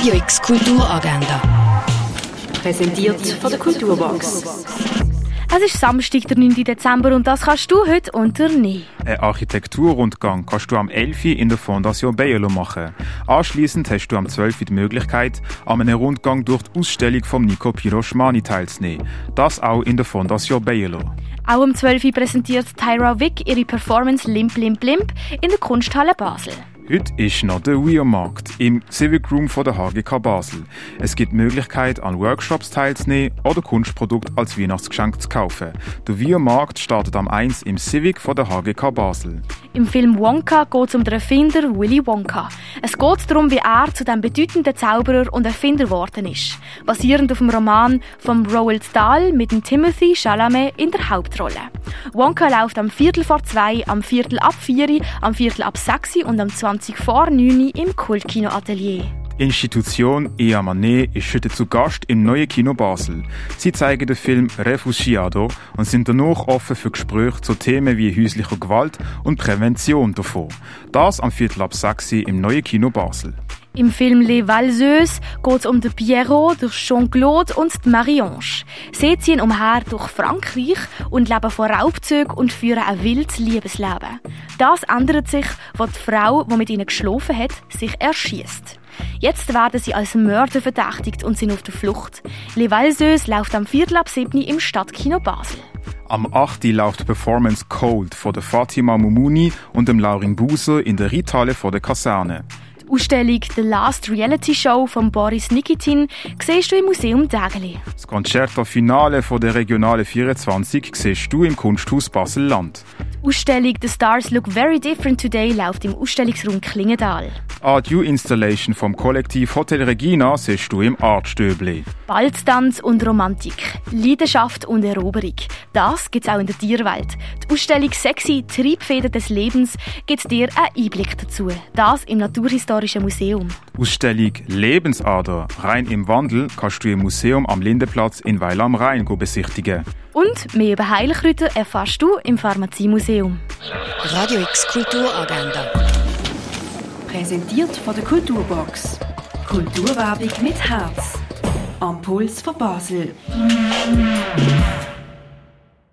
Radio X Kulturagenda. Präsentiert von der Kulturbox. Es ist Samstag, der 9. Dezember und das kannst du heute unternehmen. Ein Architekturrundgang kannst du am 11. in der Fondation Bayerlo machen. Anschließend hast du am 12. die Möglichkeit, an einem Rundgang durch die Ausstellung von Nico Piroschmani teilzunehmen. Das auch in der Fondation Bayerlo. Auch am 12. präsentiert Tyra Wick ihre Performance Limp Limp Limp in der Kunsthalle Basel. Heute ist noch der Weirmarkt im Civic Room von der HGK Basel. Es gibt die Möglichkeit, an Workshops teilzunehmen oder Kunstprodukte als Weihnachtsgeschenk zu kaufen. Der Weirmarkt startet am 1 im Civic von der HGK Basel. Im Film Wonka geht es um den Erfinder Willy Wonka. Es geht darum, wie er zu dem bedeutenden Zauberer und Erfinder geworden ist. Basierend auf dem Roman von Roald Dahl mit dem Timothy Chalamet in der Hauptrolle. Wonka läuft am Viertel vor zwei, am Viertel ab vier, am Viertel ab sechs und am 20 vor 9 im Kultkino Atelier. Institution Ea ist heute zu Gast im neuen Kino Basel. Sie zeigen den Film Refugiado und sind danach offen für Gespräche zu Themen wie häuslicher Gewalt und Prävention davon. Das am Viertel ab 6 im neuen Kino Basel. Im Film Les Valseuses geht es um den Pierrot, den Jean-Claude und die Marie-Ange. Sie ziehen umher durch Frankreich und leben von Raubzügen und führen ein wildes Liebesleben. Das ändert sich, wo die Frau, die mit ihnen geschlafen hat, sich erschießt. Jetzt werden sie als Mörder verdächtigt und sind auf der Flucht. Les Valseuses läuft am Viertel ab 7 im Stadtkino Basel. Am 8. läuft die Performance Cold von der Fatima Mumuni und dem Laurin Buser in der Ritthalle vor der Kaserne. Ausstellung The Last Reality Show von Boris Nikitin siehst du im Museum Dägeli. Das Concerto Finale von der Regionale 24 siehst du im Kunsthaus Basel-Land. Die Ausstellung The Stars Look Very Different Today läuft im Ausstellungsraum Klingendal. Art U Installation vom Kollektiv Hotel Regina siehst du im Artstöbli. Balztanz und Romantik, Leidenschaft und Eroberung. Das gibt's auch in der Tierwelt. Die Ausstellung Sexy Triebfeder des Lebens gibt dir einen Einblick dazu. Das im Naturhistorischen Museum. Ausstellung Lebensader rein im Wandel kannst du im Museum am Lindenplatz in Weil am Rhein besichtigen. Und mehr über Heilkräuter erfährst du im Pharmaziemuseum. Radio X Kulturagenda. Präsentiert von der Kulturbox. Kulturwerbung mit Herz. Am Puls von Basel.